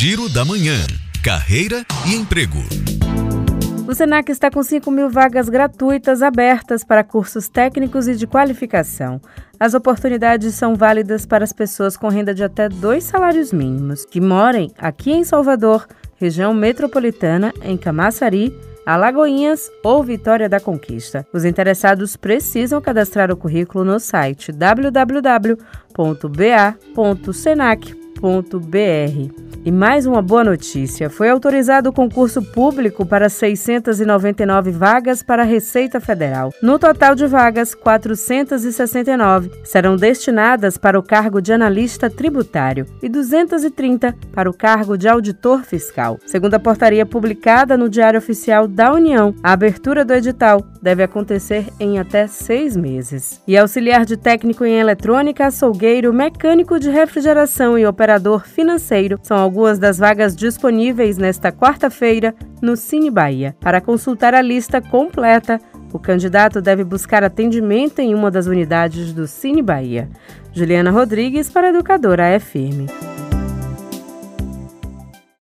Giro da Manhã. Carreira e emprego. O SENAC está com 5 mil vagas gratuitas abertas para cursos técnicos e de qualificação. As oportunidades são válidas para as pessoas com renda de até dois salários mínimos, que morem aqui em Salvador, região metropolitana, em Camaçari, Alagoinhas ou Vitória da Conquista. Os interessados precisam cadastrar o currículo no site www.ba.senac.br. E mais uma boa notícia: foi autorizado o concurso público para 699 vagas para a Receita Federal. No total de vagas, 469 serão destinadas para o cargo de analista tributário e 230 para o cargo de auditor fiscal. Segundo a portaria publicada no Diário Oficial da União, a abertura do edital deve acontecer em até seis meses. E auxiliar de técnico em eletrônica, açougueiro, mecânico de refrigeração e operador financeiro são algumas das vagas disponíveis nesta quarta-feira no Cine Bahia. Para consultar a lista completa, o candidato deve buscar atendimento em uma das unidades do Cine Bahia. Juliana Rodrigues para Educadora FM.